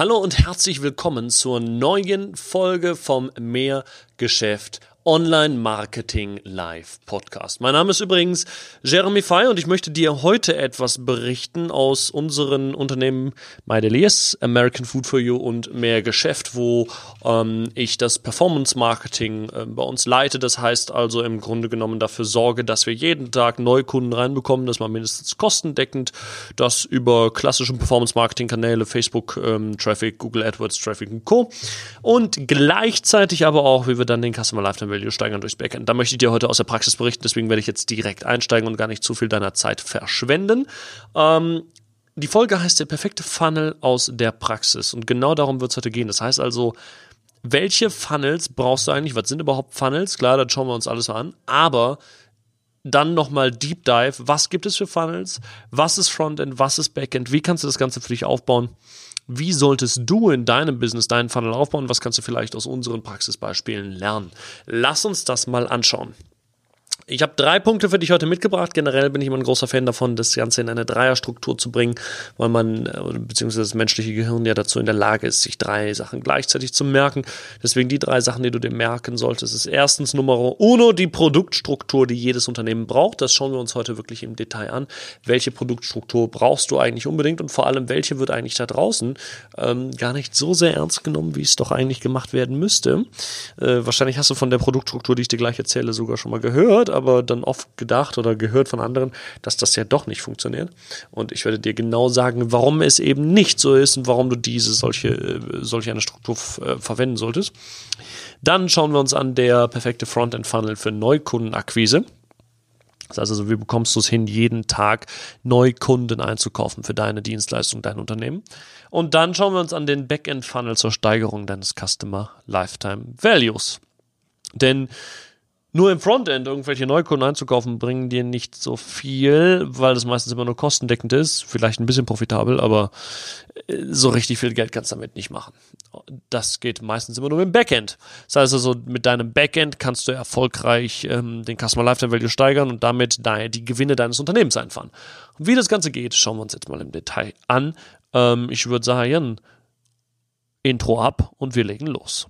Hallo und herzlich willkommen zur neuen Folge vom Mehrgeschäft Online Marketing Live Podcast. Mein Name ist übrigens Jeremy Fay und ich möchte dir heute etwas berichten aus unseren Unternehmen MyDelias, American Food for You und Mehr Geschäft, wo ähm, ich das Performance Marketing äh, bei uns leite. Das heißt also im Grunde genommen dafür sorge, dass wir jeden Tag neue Kunden reinbekommen, dass man mindestens kostendeckend das über klassische Performance Marketing Kanäle, Facebook ähm, Traffic, Google AdWords Traffic und Co. Und gleichzeitig aber auch, wie wir dann den Customer Lifetime Value steigern durchs Backend. Da möchte ich dir heute aus der Praxis berichten, deswegen werde ich jetzt direkt einsteigen und gar nicht zu viel deiner Zeit verschwenden. Ähm, die Folge heißt der perfekte Funnel aus der Praxis und genau darum wird es heute gehen. Das heißt also, welche Funnels brauchst du eigentlich? Was sind überhaupt Funnels? Klar, das schauen wir uns alles mal an. Aber dann nochmal Deep Dive. Was gibt es für Funnels? Was ist Frontend? Was ist Backend? Wie kannst du das Ganze für dich aufbauen? Wie solltest du in deinem Business deinen Funnel aufbauen? Was kannst du vielleicht aus unseren Praxisbeispielen lernen? Lass uns das mal anschauen. Ich habe drei Punkte für dich heute mitgebracht. Generell bin ich immer ein großer Fan davon, das Ganze in eine Dreierstruktur zu bringen, weil man, äh, beziehungsweise das menschliche Gehirn ja dazu in der Lage ist, sich drei Sachen gleichzeitig zu merken. Deswegen die drei Sachen, die du dir merken solltest, ist erstens Nummer uno die Produktstruktur, die jedes Unternehmen braucht. Das schauen wir uns heute wirklich im Detail an. Welche Produktstruktur brauchst du eigentlich unbedingt und vor allem, welche wird eigentlich da draußen ähm, gar nicht so sehr ernst genommen, wie es doch eigentlich gemacht werden müsste. Äh, wahrscheinlich hast du von der Produktstruktur, die ich dir gleich erzähle, sogar schon mal gehört aber dann oft gedacht oder gehört von anderen, dass das ja doch nicht funktioniert. Und ich werde dir genau sagen, warum es eben nicht so ist und warum du diese solche, äh, solche eine Struktur äh, verwenden solltest. Dann schauen wir uns an der perfekte Frontend-Funnel für Neukundenakquise. Das heißt also, wie bekommst du es hin, jeden Tag Neukunden einzukaufen für deine Dienstleistung, dein Unternehmen? Und dann schauen wir uns an den Backend-Funnel zur Steigerung deines Customer Lifetime Values. Denn nur im Frontend irgendwelche Neukunden einzukaufen, bringen dir nicht so viel, weil das meistens immer nur kostendeckend ist, vielleicht ein bisschen profitabel, aber äh, so richtig viel Geld kannst du damit nicht machen. Das geht meistens immer nur im Backend. Das heißt also, mit deinem Backend kannst du erfolgreich ähm, den Customer Lifetime Value steigern und damit die Gewinne deines Unternehmens einfahren. Und wie das Ganze geht, schauen wir uns jetzt mal im Detail an. Ähm, ich würde sagen, Intro ab und wir legen los.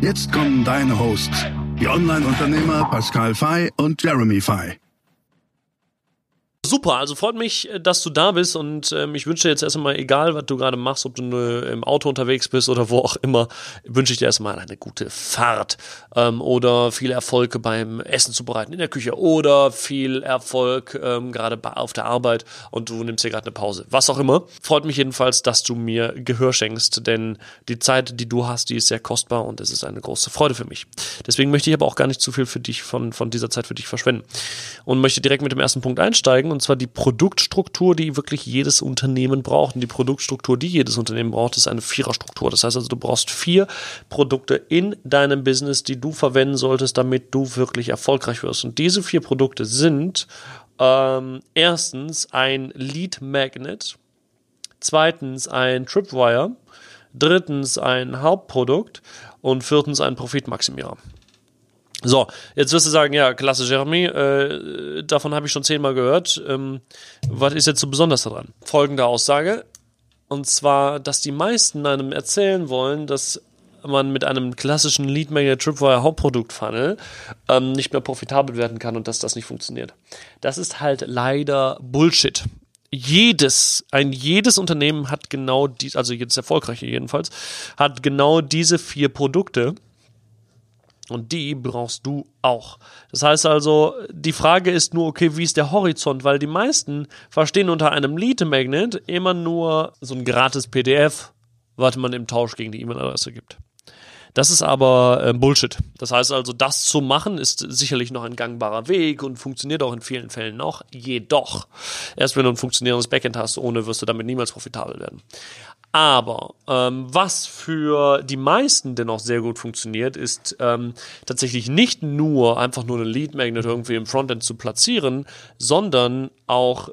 Jetzt kommen deine Hosts, die Online-Unternehmer Pascal Fay und Jeremy Fay. Super, also freut mich, äh, dass du da bist und ähm, ich wünsche dir jetzt erstmal, egal was du gerade machst, ob du äh, im Auto unterwegs bist oder wo auch immer, wünsche ich dir erstmal eine gute Fahrt ähm, oder viel Erfolg beim Essen zubereiten in der Küche oder viel Erfolg ähm, gerade auf der Arbeit und du nimmst dir gerade eine Pause. Was auch immer. Freut mich jedenfalls, dass du mir Gehör schenkst, denn die Zeit, die du hast, die ist sehr kostbar und es ist eine große Freude für mich. Deswegen möchte ich aber auch gar nicht zu viel für dich von, von dieser Zeit für dich verschwenden und möchte direkt mit dem ersten Punkt einsteigen und zwar die Produktstruktur, die wirklich jedes Unternehmen braucht. Und die Produktstruktur, die jedes Unternehmen braucht, ist eine Viererstruktur. Das heißt also, du brauchst vier Produkte in deinem Business, die du verwenden solltest, damit du wirklich erfolgreich wirst. Und diese vier Produkte sind ähm, erstens ein Lead Magnet, zweitens ein Tripwire, drittens ein Hauptprodukt und viertens ein Profitmaximierer. So, jetzt wirst du sagen, ja, klasse, Jeremy, äh, davon habe ich schon zehnmal gehört. Ähm, was ist jetzt so besonders daran? Folgende Aussage, und zwar, dass die meisten einem erzählen wollen, dass man mit einem klassischen Lead Magnet Tripwire Hauptprodukt Funnel ähm, nicht mehr profitabel werden kann und dass das nicht funktioniert. Das ist halt leider Bullshit. Jedes, ein jedes Unternehmen hat genau die, also jedes erfolgreiche jedenfalls, hat genau diese vier Produkte und die brauchst du auch. Das heißt also, die Frage ist nur, okay, wie ist der Horizont? Weil die meisten verstehen unter einem Lead Magnet immer nur so ein gratis PDF, was man im Tausch gegen die E-Mail-Adresse gibt. Das ist aber äh, Bullshit. Das heißt also, das zu machen ist sicherlich noch ein gangbarer Weg und funktioniert auch in vielen Fällen noch. Jedoch, erst wenn du ein funktionierendes Backend hast, ohne wirst du damit niemals profitabel werden. Aber ähm, was für die meisten dennoch sehr gut funktioniert, ist ähm, tatsächlich nicht nur einfach nur einen Lead Magnet irgendwie im Frontend zu platzieren, sondern auch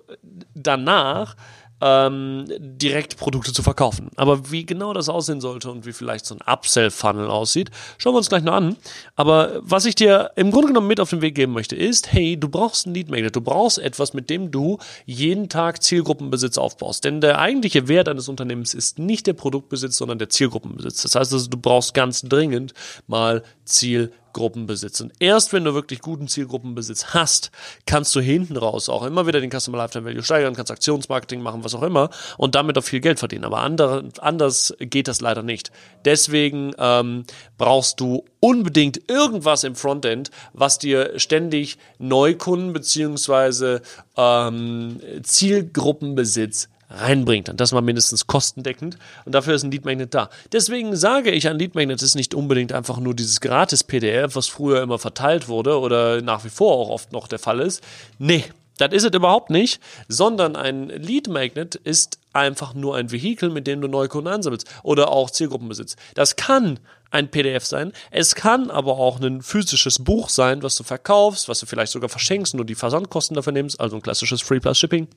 danach ähm, direkt Produkte zu verkaufen. Aber wie genau das aussehen sollte und wie vielleicht so ein Upsell-Funnel aussieht, schauen wir uns gleich noch an. Aber was ich dir im Grunde genommen mit auf den Weg geben möchte, ist, hey, du brauchst ein Lead Magnet. Du brauchst etwas, mit dem du jeden Tag Zielgruppenbesitz aufbaust. Denn der eigentliche Wert eines Unternehmens ist nicht der Produktbesitz, sondern der Zielgruppenbesitz. Das heißt also, du brauchst ganz dringend mal Zielgruppenbesitz. Zielgruppenbesitz. Und erst wenn du wirklich guten Zielgruppenbesitz hast, kannst du hinten raus auch immer wieder den Customer Lifetime Value steigern, kannst Aktionsmarketing machen, was auch immer und damit auch viel Geld verdienen. Aber andere, anders geht das leider nicht. Deswegen ähm, brauchst du unbedingt irgendwas im Frontend, was dir ständig Neukunden beziehungsweise ähm, Zielgruppenbesitz reinbringt. Und das mal mindestens kostendeckend. Und dafür ist ein Lead Magnet da. Deswegen sage ich, ein Lead Magnet ist nicht unbedingt einfach nur dieses gratis PDF, was früher immer verteilt wurde oder nach wie vor auch oft noch der Fall ist. Nee, das ist es überhaupt nicht, sondern ein Lead Magnet ist einfach nur ein Vehikel, mit dem du neue Kunden ansammelst oder auch Zielgruppenbesitz. Das kann ein PDF sein, es kann aber auch ein physisches Buch sein, was du verkaufst, was du vielleicht sogar verschenkst und nur die Versandkosten dafür nimmst, also ein klassisches Free Plus Shipping.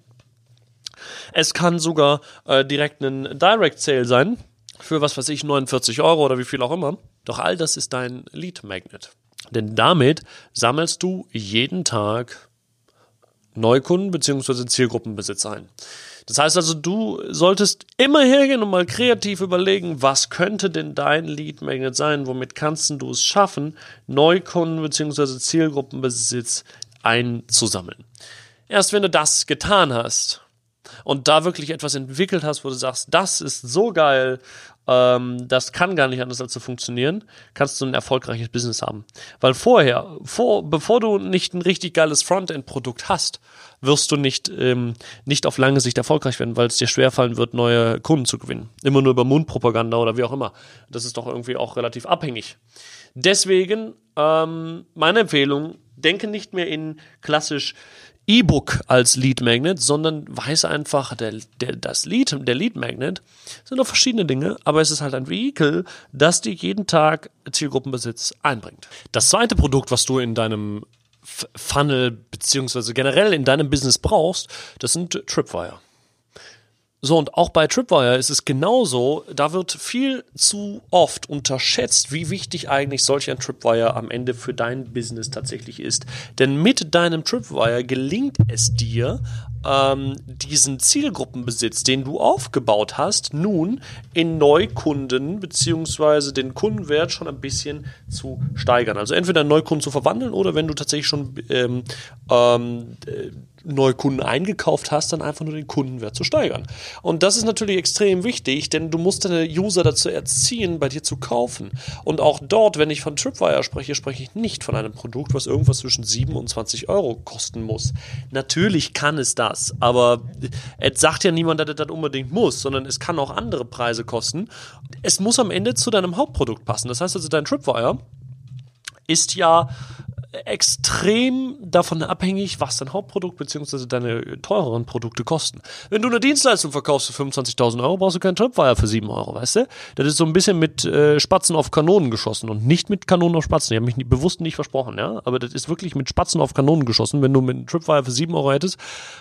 Es kann sogar äh, direkt ein Direct Sale sein, für was weiß ich, 49 Euro oder wie viel auch immer. Doch all das ist dein Lead Magnet. Denn damit sammelst du jeden Tag Neukunden bzw. Zielgruppenbesitz ein. Das heißt also, du solltest immer hergehen und mal kreativ überlegen, was könnte denn dein Lead Magnet sein? Womit kannst du es schaffen, Neukunden bzw. Zielgruppenbesitz einzusammeln? Erst wenn du das getan hast, und da wirklich etwas entwickelt hast, wo du sagst, das ist so geil, ähm, das kann gar nicht anders als zu funktionieren, kannst du ein erfolgreiches Business haben. Weil vorher, vor, bevor du nicht ein richtig geiles Frontend-Produkt hast, wirst du nicht, ähm, nicht auf lange Sicht erfolgreich werden, weil es dir schwerfallen wird, neue Kunden zu gewinnen. Immer nur über Mundpropaganda oder wie auch immer. Das ist doch irgendwie auch relativ abhängig. Deswegen ähm, meine Empfehlung, denke nicht mehr in klassisch E-Book als Lead Magnet, sondern weiß einfach, der, der, das Lead, der Lead Magnet sind noch verschiedene Dinge, aber es ist halt ein Vehikel, das dir jeden Tag Zielgruppenbesitz einbringt. Das zweite Produkt, was du in deinem Funnel beziehungsweise generell in deinem Business brauchst, das sind Tripwire. So, und auch bei Tripwire ist es genauso, da wird viel zu oft unterschätzt, wie wichtig eigentlich solch ein Tripwire am Ende für dein Business tatsächlich ist. Denn mit deinem Tripwire gelingt es dir, ähm, diesen Zielgruppenbesitz, den du aufgebaut hast, nun in Neukunden beziehungsweise den Kundenwert schon ein bisschen zu steigern. Also entweder Neukunden zu verwandeln oder wenn du tatsächlich schon ähm, ähm, neue Kunden eingekauft hast, dann einfach nur den Kundenwert zu steigern. Und das ist natürlich extrem wichtig, denn du musst deine User dazu erziehen, bei dir zu kaufen. Und auch dort, wenn ich von Tripwire spreche, spreche ich nicht von einem Produkt, was irgendwas zwischen 7 und 20 Euro kosten muss. Natürlich kann es das, aber es sagt ja niemand, dass es das unbedingt muss, sondern es kann auch andere Preise kosten. Es muss am Ende zu deinem Hauptprodukt passen. Das heißt also, dein Tripwire ist ja extrem davon abhängig, was dein Hauptprodukt bzw. deine teureren Produkte kosten. Wenn du eine Dienstleistung verkaufst für 25.000 Euro, brauchst du keinen Tripwire für 7 Euro, weißt du? Das ist so ein bisschen mit äh, Spatzen auf Kanonen geschossen und nicht mit Kanonen auf Spatzen. Ich habe mich nie, bewusst nicht versprochen, ja? Aber das ist wirklich mit Spatzen auf Kanonen geschossen, wenn du mit einem Tripwire für 7 Euro hättest,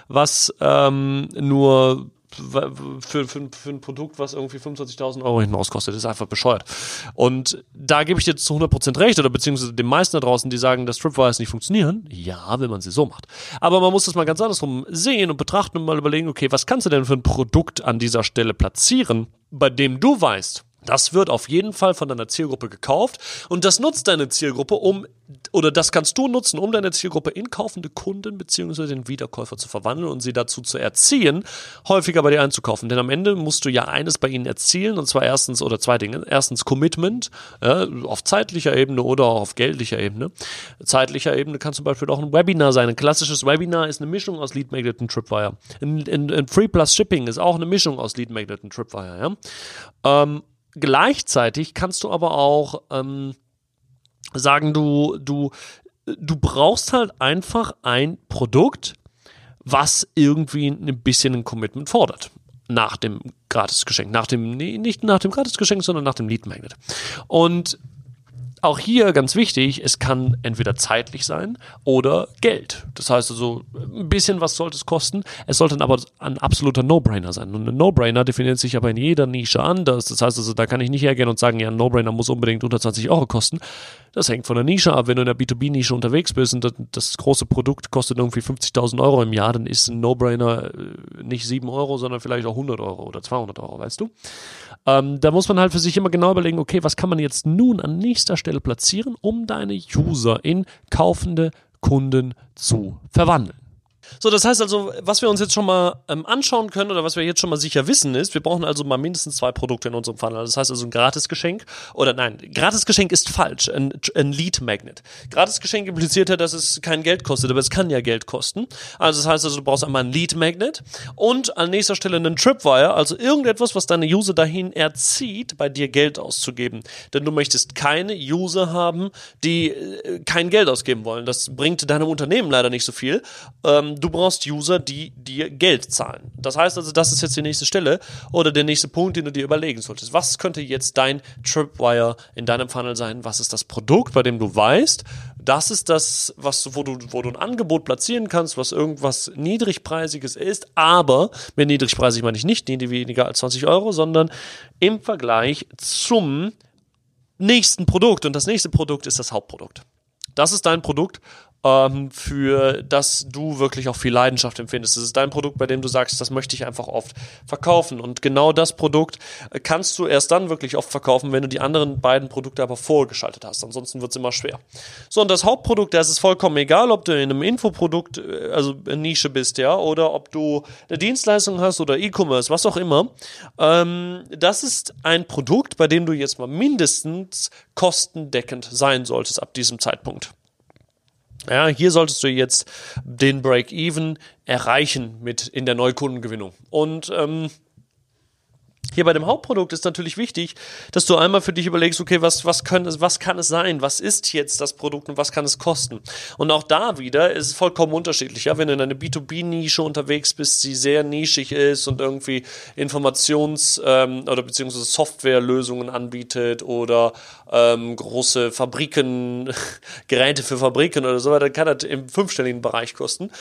was ähm, nur für, für, für ein Produkt, was irgendwie 25.000 Euro hinten auskostet. Ist einfach bescheuert. Und da gebe ich dir zu 100% recht, oder beziehungsweise den meisten da draußen, die sagen, dass Tripwires nicht funktionieren. Ja, wenn man sie so macht. Aber man muss das mal ganz andersrum sehen und betrachten und mal überlegen, okay, was kannst du denn für ein Produkt an dieser Stelle platzieren, bei dem du weißt, das wird auf jeden Fall von deiner Zielgruppe gekauft und das nutzt deine Zielgruppe, um oder das kannst du nutzen, um deine Zielgruppe in kaufende Kunden bzw. den Wiederkäufer zu verwandeln und sie dazu zu erziehen, häufiger bei dir einzukaufen. Denn am Ende musst du ja eines bei ihnen erzielen und zwar erstens oder zwei Dinge. Erstens Commitment ja, auf zeitlicher Ebene oder auch auf geldlicher Ebene. Zeitlicher Ebene kann zum Beispiel auch ein Webinar sein. Ein klassisches Webinar ist eine Mischung aus Lead Magnet und Tripwire. Ein, ein, ein Free Plus Shipping ist auch eine Mischung aus Lead Magnet und Tripwire. Ja? Ähm, gleichzeitig kannst du aber auch ähm, sagen, du, du, du brauchst halt einfach ein Produkt, was irgendwie ein bisschen ein Commitment fordert. Nach dem Gratisgeschenk. Nach dem, nee, nicht nach dem Gratisgeschenk, sondern nach dem Lead Magnet. Und auch hier ganz wichtig, es kann entweder zeitlich sein oder Geld. Das heißt also, ein bisschen was sollte es kosten. Es sollte aber ein absoluter No-Brainer sein. Und ein No-Brainer definiert sich aber in jeder Nische anders. Das heißt also, da kann ich nicht hergehen und sagen, ja, ein No-Brainer muss unbedingt unter 20 Euro kosten. Das hängt von der Nische ab. Wenn du in der B2B-Nische unterwegs bist und das, große Produkt kostet irgendwie 50.000 Euro im Jahr, dann ist ein No-Brainer äh, nicht 7 Euro, sondern vielleicht auch 100 Euro oder 200 Euro, weißt du? Ähm, da muss man halt für sich immer genau überlegen, okay, was kann man jetzt nun an nächster Stelle platzieren, um deine User in kaufende Kunden zu verwandeln. So, das heißt also, was wir uns jetzt schon mal ähm, anschauen können oder was wir jetzt schon mal sicher wissen ist, wir brauchen also mal mindestens zwei Produkte in unserem Funnel. Das heißt also ein Gratisgeschenk oder nein, Gratisgeschenk ist falsch, ein, ein Lead Magnet. Gratisgeschenk impliziert ja, dass es kein Geld kostet, aber es kann ja Geld kosten. Also das heißt also, du brauchst einmal ein Lead Magnet und an nächster Stelle einen Tripwire, also irgendetwas, was deine User dahin erzieht, bei dir Geld auszugeben. Denn du möchtest keine User haben, die äh, kein Geld ausgeben wollen. Das bringt deinem Unternehmen leider nicht so viel. Ähm, du brauchst User, die dir Geld zahlen. Das heißt also, das ist jetzt die nächste Stelle oder der nächste Punkt, den du dir überlegen solltest. Was könnte jetzt dein Tripwire in deinem Funnel sein? Was ist das Produkt, bei dem du weißt, das ist das, was, wo du, wo du ein Angebot platzieren kannst, was irgendwas niedrigpreisiges ist, aber mit niedrigpreisig meine ich nicht weniger als 20 Euro, sondern im Vergleich zum nächsten Produkt. Und das nächste Produkt ist das Hauptprodukt. Das ist dein Produkt ähm, für das du wirklich auch viel Leidenschaft empfindest. Das ist dein Produkt, bei dem du sagst, das möchte ich einfach oft verkaufen. Und genau das Produkt äh, kannst du erst dann wirklich oft verkaufen, wenn du die anderen beiden Produkte aber vorgeschaltet hast. Ansonsten wird es immer schwer. So, und das Hauptprodukt, da ist es vollkommen egal, ob du in einem Infoprodukt, äh, also Nische bist, ja, oder ob du eine Dienstleistung hast oder E-Commerce, was auch immer. Ähm, das ist ein Produkt, bei dem du jetzt mal mindestens kostendeckend sein solltest ab diesem Zeitpunkt. Ja, hier solltest du jetzt den Break-Even erreichen mit in der Neukundengewinnung. Und ähm, hier bei dem Hauptprodukt ist natürlich wichtig, dass du einmal für dich überlegst, okay, was, was, können, was kann es sein? Was ist jetzt das Produkt und was kann es kosten? Und auch da wieder ist es vollkommen unterschiedlich. Ja, wenn du in einer B2B-Nische unterwegs bist, die sehr nischig ist und irgendwie Informations- ähm, oder beziehungsweise Softwarelösungen anbietet oder ähm, große Fabriken, Geräte für Fabriken oder so weiter, kann das im fünfstelligen Bereich kosten.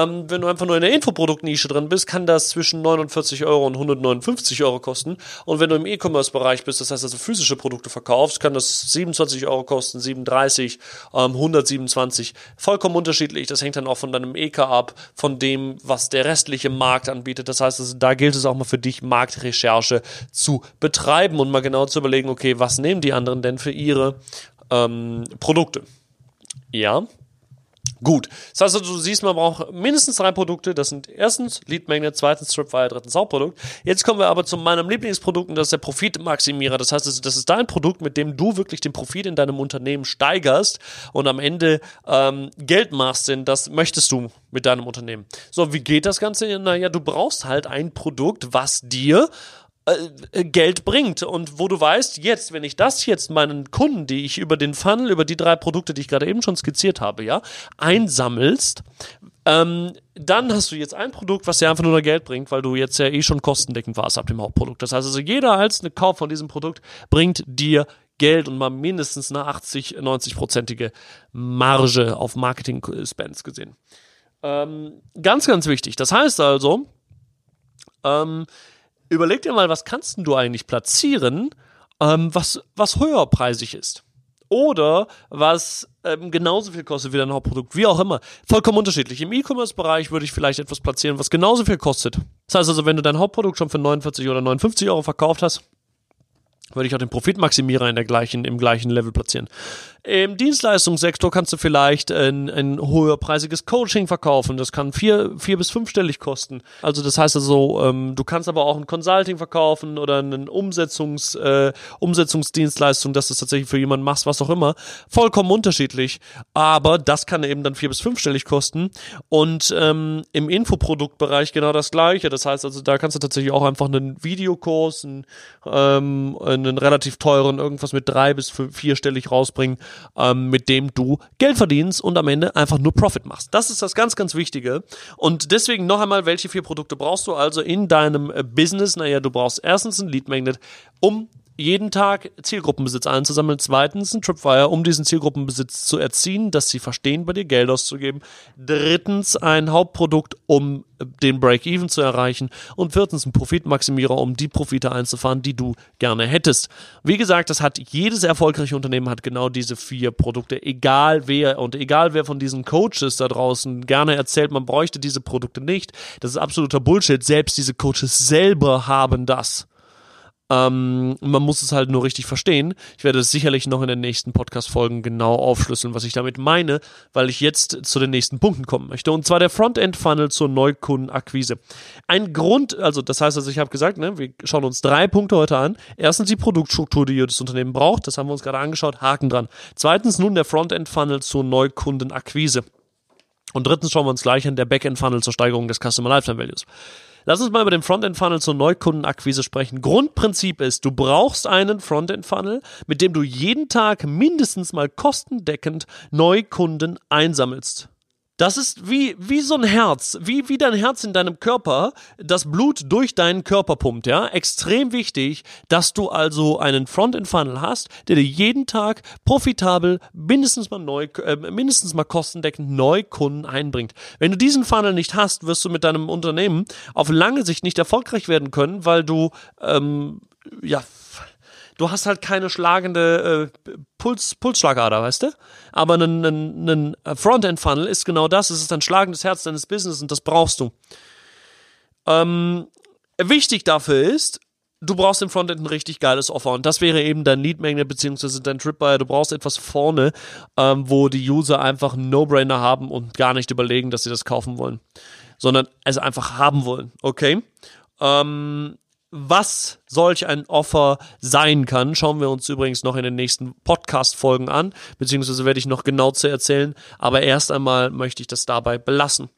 Ähm, wenn du einfach nur in der Infoproduktnische drin bist, kann das zwischen 49 Euro und 159 Euro kosten. Und wenn du im E-Commerce-Bereich bist, das heißt also physische Produkte verkaufst, kann das 27 Euro kosten, 37, ähm, 127. Vollkommen unterschiedlich. Das hängt dann auch von deinem EK ab, von dem, was der restliche Markt anbietet. Das heißt, also, da gilt es auch mal für dich, Marktrecherche zu betreiben und mal genau zu überlegen, okay, was nehmen die anderen denn für ihre ähm, Produkte? Ja, Gut. Das heißt also, du siehst, man braucht mindestens drei Produkte. Das sind erstens Lead Magnet, zweitens Tripwire, drittens Hauptprodukt. Jetzt kommen wir aber zu meinem Lieblingsprodukt und das ist der Profitmaximierer. Das heißt, das ist dein Produkt, mit dem du wirklich den Profit in deinem Unternehmen steigerst und am Ende ähm, Geld machst, denn das möchtest du mit deinem Unternehmen. So, wie geht das Ganze? Naja, du brauchst halt ein Produkt, was dir Geld bringt und wo du weißt, jetzt, wenn ich das jetzt meinen Kunden, die ich über den Funnel, über die drei Produkte, die ich gerade eben schon skizziert habe, ja, einsammelst, ähm, dann hast du jetzt ein Produkt, was dir einfach nur Geld bringt, weil du jetzt ja eh schon kostendeckend warst ab dem Hauptprodukt. Das heißt also, jeder einzelne Kauf von diesem Produkt bringt dir Geld und mal mindestens eine 80, 90-prozentige Marge auf Marketing-Spends gesehen. Ähm, ganz, ganz wichtig. Das heißt also, ähm, überleg dir mal, was kannst du eigentlich platzieren, ähm, was, was höherpreisig ist. Oder was ähm, genauso viel kostet wie dein Hauptprodukt, wie auch immer. Vollkommen unterschiedlich. Im E-Commerce-Bereich würde ich vielleicht etwas platzieren, was genauso viel kostet. Das heißt also, wenn du dein Hauptprodukt schon für 49 oder 59 Euro verkauft hast, würde ich auch den Profitmaximierer in der gleichen, im gleichen Level platzieren. Im Dienstleistungssektor kannst du vielleicht ein, ein höherpreisiges Coaching verkaufen. Das kann vier, vier bis fünfstellig kosten. Also das heißt also, ähm, du kannst aber auch ein Consulting verkaufen oder eine Umsetzungs, äh, Umsetzungsdienstleistung, dass du es tatsächlich für jemanden machst, was auch immer. Vollkommen unterschiedlich. Aber das kann eben dann vier bis fünfstellig kosten. Und ähm, im Infoproduktbereich genau das gleiche. Das heißt also, da kannst du tatsächlich auch einfach einen Videokurs, ein, ähm, einen relativ teuren, irgendwas mit drei bis vierstellig rausbringen, ähm, mit dem du Geld verdienst und am Ende einfach nur Profit machst. Das ist das ganz, ganz Wichtige. Und deswegen noch einmal, welche vier Produkte brauchst du also in deinem äh, Business? Naja, du brauchst erstens ein Lead Magnet, um jeden Tag Zielgruppenbesitz einzusammeln. Zweitens ein Tripwire, um diesen Zielgruppenbesitz zu erziehen, dass sie verstehen, bei dir Geld auszugeben. Drittens ein Hauptprodukt, um den Break-Even zu erreichen. Und viertens ein Profitmaximierer, um die Profite einzufahren, die du gerne hättest. Wie gesagt, das hat jedes erfolgreiche Unternehmen hat genau diese vier Produkte. Egal wer und egal wer von diesen Coaches da draußen gerne erzählt, man bräuchte diese Produkte nicht. Das ist absoluter Bullshit. Selbst diese Coaches selber haben das. Ähm, man muss es halt nur richtig verstehen. Ich werde es sicherlich noch in den nächsten Podcast-Folgen genau aufschlüsseln, was ich damit meine, weil ich jetzt zu den nächsten Punkten kommen möchte. Und zwar der Frontend-Funnel zur Neukundenakquise. Ein Grund, also das heißt, also ich habe gesagt, ne, wir schauen uns drei Punkte heute an. Erstens die Produktstruktur, die jedes Unternehmen braucht. Das haben wir uns gerade angeschaut. Haken dran. Zweitens nun der Frontend-Funnel zur Neukundenakquise. Und drittens schauen wir uns gleich an der Backend-Funnel zur Steigerung des Customer Lifetime Values. Lass uns mal über den Frontend-Funnel zur Neukundenakquise sprechen. Grundprinzip ist, du brauchst einen Frontend-Funnel, mit dem du jeden Tag mindestens mal kostendeckend Neukunden einsammelst. Das ist wie, wie so ein Herz, wie, wie dein Herz in deinem Körper, das Blut durch deinen Körper pumpt, ja. Extrem wichtig, dass du also einen Frontend-Funnel hast, der dir jeden Tag profitabel mindestens mal neu, äh, mindestens mal kostendeckend Neukunden einbringt. Wenn du diesen Funnel nicht hast, wirst du mit deinem Unternehmen auf lange Sicht nicht erfolgreich werden können, weil du, ähm, ja, du hast halt keine schlagende äh, Puls, Pulsschlagader, weißt du? Aber ein, ein, ein Frontend-Funnel ist genau das. Es ist ein schlagendes Herz deines Business und das brauchst du. Ähm, wichtig dafür ist, du brauchst im Frontend ein richtig geiles Offer und das wäre eben dein Lead Magnet beziehungsweise dein Tripwire. Du brauchst etwas vorne, ähm, wo die User einfach einen No-Brainer haben und gar nicht überlegen, dass sie das kaufen wollen, sondern es einfach haben wollen. Okay? Ähm, was solch ein Offer sein kann, schauen wir uns übrigens noch in den nächsten Podcast-Folgen an, beziehungsweise werde ich noch genau zu erzählen, aber erst einmal möchte ich das dabei belassen.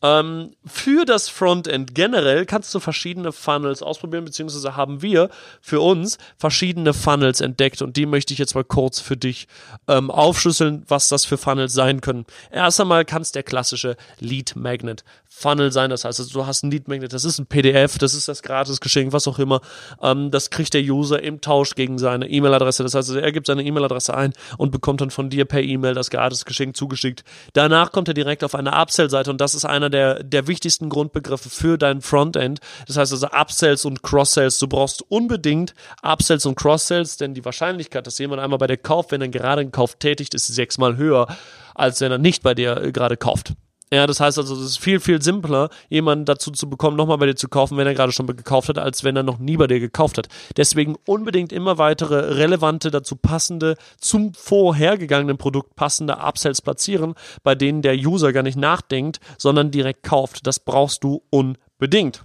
Ähm, für das Frontend generell kannst du verschiedene Funnels ausprobieren, beziehungsweise haben wir für uns verschiedene Funnels entdeckt und die möchte ich jetzt mal kurz für dich ähm, aufschlüsseln, was das für Funnels sein können. Erst einmal kann es der klassische Lead Magnet Funnel sein, das heißt, du hast ein Lead Magnet, das ist ein PDF, das ist das Gratisgeschenk, was auch immer. Ähm, das kriegt der User im Tausch gegen seine E-Mail-Adresse. Das heißt, er gibt seine E-Mail-Adresse ein und bekommt dann von dir per E-Mail das Gratisgeschenk zugeschickt. Danach kommt er direkt auf eine Upsell-Seite und das ist einer der, der wichtigsten Grundbegriffe für dein Frontend. Das heißt also Upsells und Cross-Sells. Du brauchst unbedingt Upsells und Cross-Sells, denn die Wahrscheinlichkeit, dass jemand einmal bei dir kauft, wenn er gerade einen Kauf tätigt, ist sechsmal höher, als wenn er nicht bei dir äh, gerade kauft. Ja, das heißt also, es ist viel, viel simpler, jemanden dazu zu bekommen, nochmal bei dir zu kaufen, wenn er gerade schon gekauft hat, als wenn er noch nie bei dir gekauft hat. Deswegen unbedingt immer weitere relevante, dazu passende, zum vorhergegangenen Produkt passende Upsells platzieren, bei denen der User gar nicht nachdenkt, sondern direkt kauft. Das brauchst du unbedingt.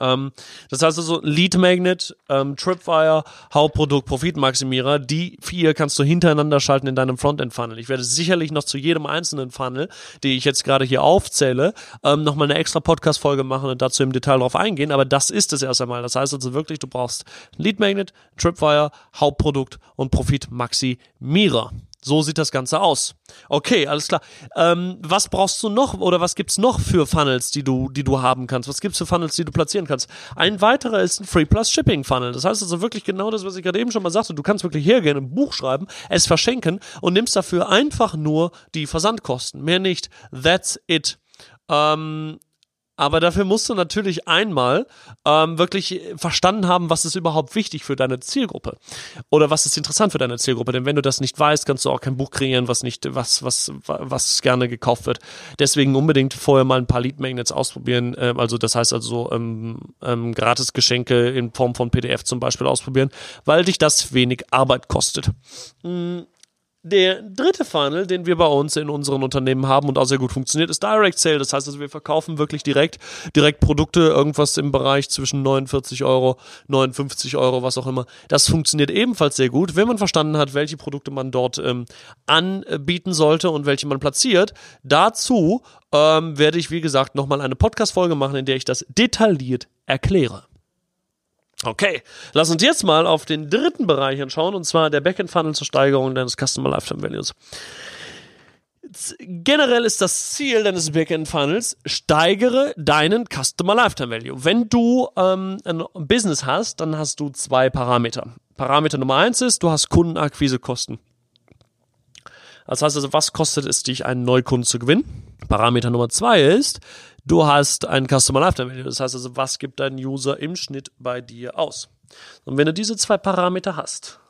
Ähm, das heißt also Lead Magnet, ähm, Tripwire, Hauptprodukt, Profitmaximierer, die vier kannst du hintereinander schalten in deinem Frontend-Funnel. Ich werde sicherlich noch zu jedem einzelnen Funnel, die ich jetzt gerade hier aufzähle, ähm, nochmal eine extra Podcast-Folge machen und dazu im Detail drauf eingehen, aber das ist es erst einmal. Das heißt also wirklich, du brauchst Lead Magnet, Tripwire, Hauptprodukt und Profitmaximierer. So sieht das Ganze aus. Okay, alles klar. Ähm, was brauchst du noch oder was gibt's noch für Funnels, die du, die du haben kannst? Was gibt's für Funnels, die du platzieren kannst? Ein weiterer ist ein Free Plus Shipping Funnel. Das heißt also wirklich genau das, was ich gerade eben schon mal sagte. Du kannst wirklich hergehen, ein Buch schreiben, es verschenken und nimmst dafür einfach nur die Versandkosten. Mehr nicht. That's it. Ähm, aber dafür musst du natürlich einmal ähm, wirklich verstanden haben, was ist überhaupt wichtig für deine Zielgruppe oder was ist interessant für deine Zielgruppe. Denn wenn du das nicht weißt, kannst du auch kein Buch kreieren, was nicht, was, was, was gerne gekauft wird. Deswegen unbedingt vorher mal ein paar Lead Magnets ausprobieren. Ähm, also das heißt also ähm, ähm, Gratisgeschenke in Form von PDF zum Beispiel ausprobieren, weil dich das wenig Arbeit kostet. Mhm. Der dritte Funnel, den wir bei uns in unseren Unternehmen haben und auch sehr gut funktioniert, ist Direct Sale. Das heißt also, wir verkaufen wirklich direkt, direkt Produkte, irgendwas im Bereich zwischen 49 Euro, 59 Euro, was auch immer. Das funktioniert ebenfalls sehr gut, wenn man verstanden hat, welche Produkte man dort ähm, anbieten sollte und welche man platziert. Dazu ähm, werde ich, wie gesagt, nochmal eine Podcast-Folge machen, in der ich das detailliert erkläre. Okay, lass uns jetzt mal auf den dritten Bereich anschauen, und zwar der Backend Funnel zur Steigerung deines Customer Lifetime Values. Generell ist das Ziel deines Backend Funnels, steigere deinen Customer Lifetime Value. Wenn du ähm, ein Business hast, dann hast du zwei Parameter. Parameter Nummer eins ist, du hast Kundenakquisekosten. Das heißt also, was kostet es dich, einen Neukunden zu gewinnen? Parameter Nummer zwei ist, du hast einen Customer Lifetime Value. Das heißt also, was gibt dein User im Schnitt bei dir aus? Und wenn du diese zwei Parameter hast,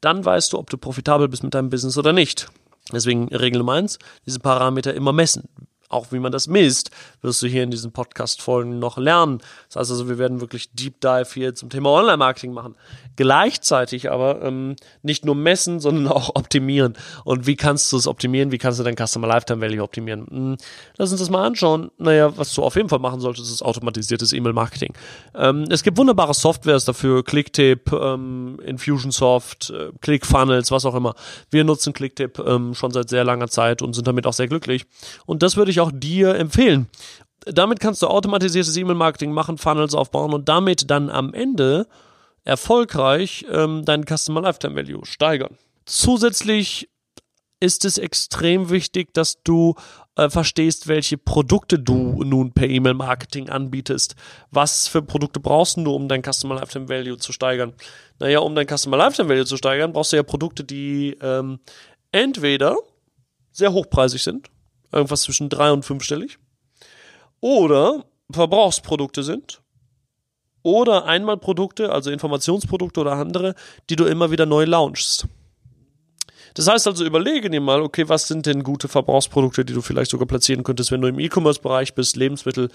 dann weißt du, ob du profitabel bist mit deinem Business oder nicht. Deswegen Regel Nummer eins, diese Parameter immer messen auch wie man das misst, wirst du hier in diesen Podcast-Folgen noch lernen. Das heißt also, wir werden wirklich Deep Dive hier zum Thema Online-Marketing machen. Gleichzeitig aber ähm, nicht nur messen, sondern auch optimieren. Und wie kannst du es optimieren? Wie kannst du dein Customer Lifetime Value optimieren? Hm, lass uns das mal anschauen. Naja, was du auf jeden Fall machen solltest, ist automatisiertes E-Mail-Marketing. Ähm, es gibt wunderbare Softwares dafür, Clicktip, ähm, Infusionsoft, äh, ClickFunnels, was auch immer. Wir nutzen Clicktip ähm, schon seit sehr langer Zeit und sind damit auch sehr glücklich. Und das würde ich ich auch dir empfehlen. Damit kannst du automatisiertes E-Mail-Marketing machen, Funnels aufbauen und damit dann am Ende erfolgreich ähm, deinen Customer Lifetime Value steigern. Zusätzlich ist es extrem wichtig, dass du äh, verstehst, welche Produkte du nun per E-Mail-Marketing anbietest. Was für Produkte brauchst du, um dein Customer Lifetime Value zu steigern? Naja, um dein Customer Lifetime Value zu steigern, brauchst du ja Produkte, die ähm, entweder sehr hochpreisig sind, irgendwas zwischen drei und fünfstellig, oder Verbrauchsprodukte sind, oder Einmalprodukte, also Informationsprodukte oder andere, die du immer wieder neu launchst. Das heißt also, überlege dir mal, okay, was sind denn gute Verbrauchsprodukte, die du vielleicht sogar platzieren könntest, wenn du im E-Commerce-Bereich bist, Lebensmittel,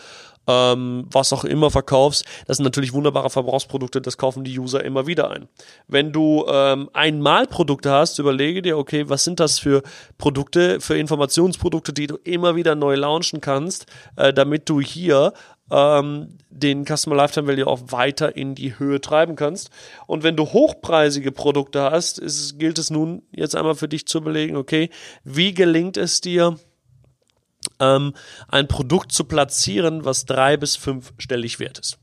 ähm, was auch immer verkaufst. Das sind natürlich wunderbare Verbrauchsprodukte, das kaufen die User immer wieder ein. Wenn du ähm, Einmalprodukte hast, überlege dir, okay, was sind das für Produkte, für Informationsprodukte, die du immer wieder neu launchen kannst, äh, damit du hier ähm, den Customer Lifetime Value auch weiter in die Höhe treiben kannst. Und wenn du hochpreisige Produkte hast, ist, gilt es nun jetzt einmal für dich zu überlegen, okay, wie gelingt es dir, ähm, ein Produkt zu platzieren, was drei bis fünfstellig wert ist.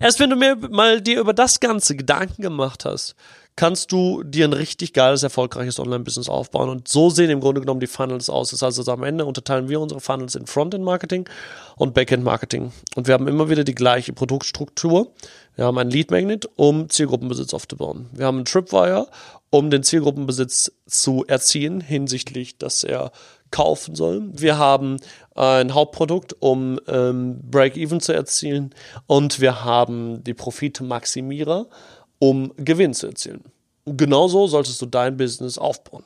Erst wenn du mir mal dir über das Ganze Gedanken gemacht hast, kannst du dir ein richtig geiles, erfolgreiches Online-Business aufbauen. Und so sehen im Grunde genommen die Funnels aus. Das heißt, also am Ende unterteilen wir unsere Funnels in Frontend-Marketing und Backend-Marketing. Und wir haben immer wieder die gleiche Produktstruktur. Wir haben ein Lead-Magnet, um Zielgruppenbesitz aufzubauen. Wir haben einen Tripwire, um den Zielgruppenbesitz zu erziehen, hinsichtlich, dass er kaufen soll. Wir haben ein Hauptprodukt, um ähm, Break-Even zu erzielen. Und wir haben die Profitmaximierer, um Gewinn zu erzielen. Genauso solltest du dein Business aufbauen.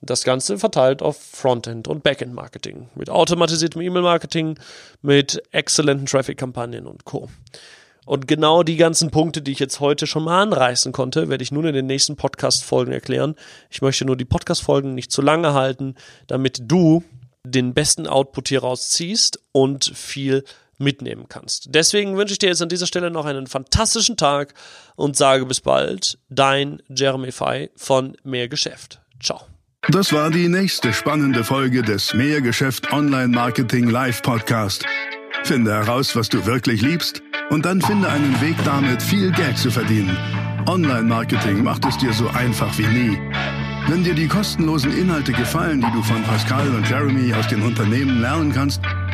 Das Ganze verteilt auf Frontend- und Backend-Marketing, mit automatisiertem E-Mail-Marketing, mit exzellenten Traffic-Kampagnen und Co. Und genau die ganzen Punkte, die ich jetzt heute schon mal anreißen konnte, werde ich nun in den nächsten Podcast-Folgen erklären. Ich möchte nur die Podcast-Folgen nicht zu lange halten, damit du den besten Output hier rausziehst und viel mitnehmen kannst. Deswegen wünsche ich dir jetzt an dieser Stelle noch einen fantastischen Tag und sage bis bald, dein Jeremy Fay von Mehr Geschäft. Ciao. Das war die nächste spannende Folge des Mehrgeschäft Online Marketing Live Podcast. Finde heraus, was du wirklich liebst und dann finde einen Weg damit, viel Geld zu verdienen. Online Marketing macht es dir so einfach wie nie. Wenn dir die kostenlosen Inhalte gefallen, die du von Pascal und Jeremy aus den Unternehmen lernen kannst,